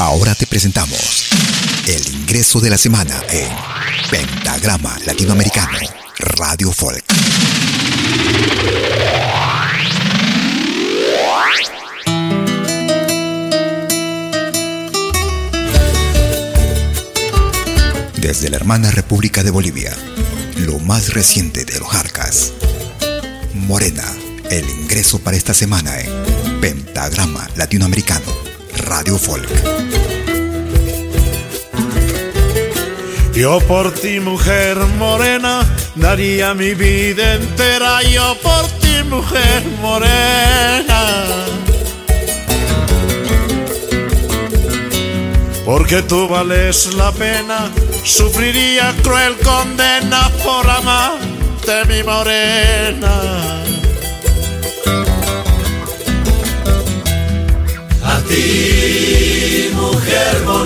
Ahora te presentamos el ingreso de la semana en Pentagrama Latinoamericano, Radio Folk. Desde la hermana República de Bolivia, lo más reciente de los Jarcas. Morena, el ingreso para esta semana en Pentagrama Latinoamericano Radio Folk. Yo por ti, mujer morena, daría mi vida entera. Yo por ti, mujer morena. Porque tú vales la pena, sufriría cruel condena por amarte, mi morena. ti, mujer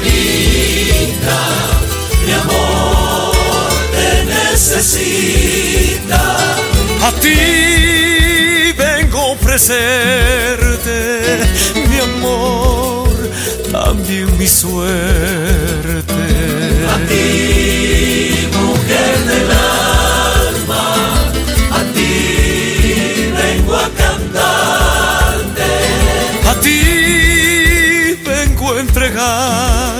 bonita, mi amor te necesita. A ti vengo a ofrecerte mi amor, también mi suerte. A ti, mujer del alma, a ti vengo a cantarte. A ti entregarte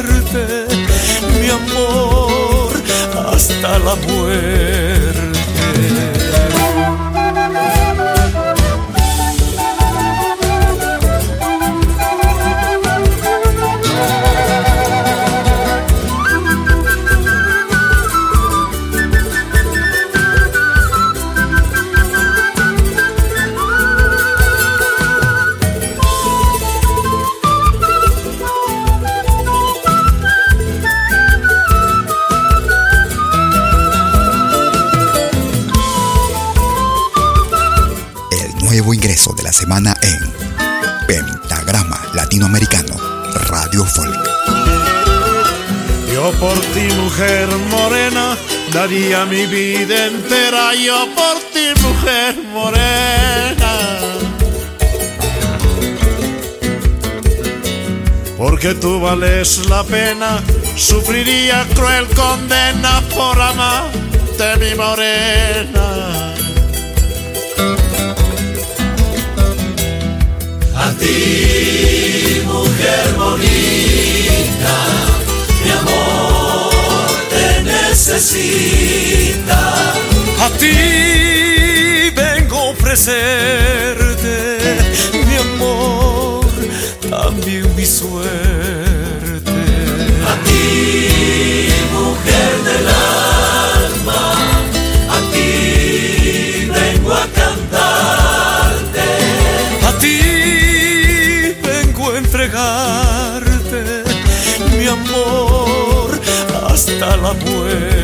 hasta la muerte. De la semana en Pentagrama Latinoamericano, Radio Folk. Yo por ti, mujer morena, daría mi vida entera. Yo por ti, mujer morena. Porque tú vales la pena, sufriría cruel condena por amarte, mi morena. Necesita. A ti vengo a ofrecerte mi amor, también mi suerte. Hasta la muerte.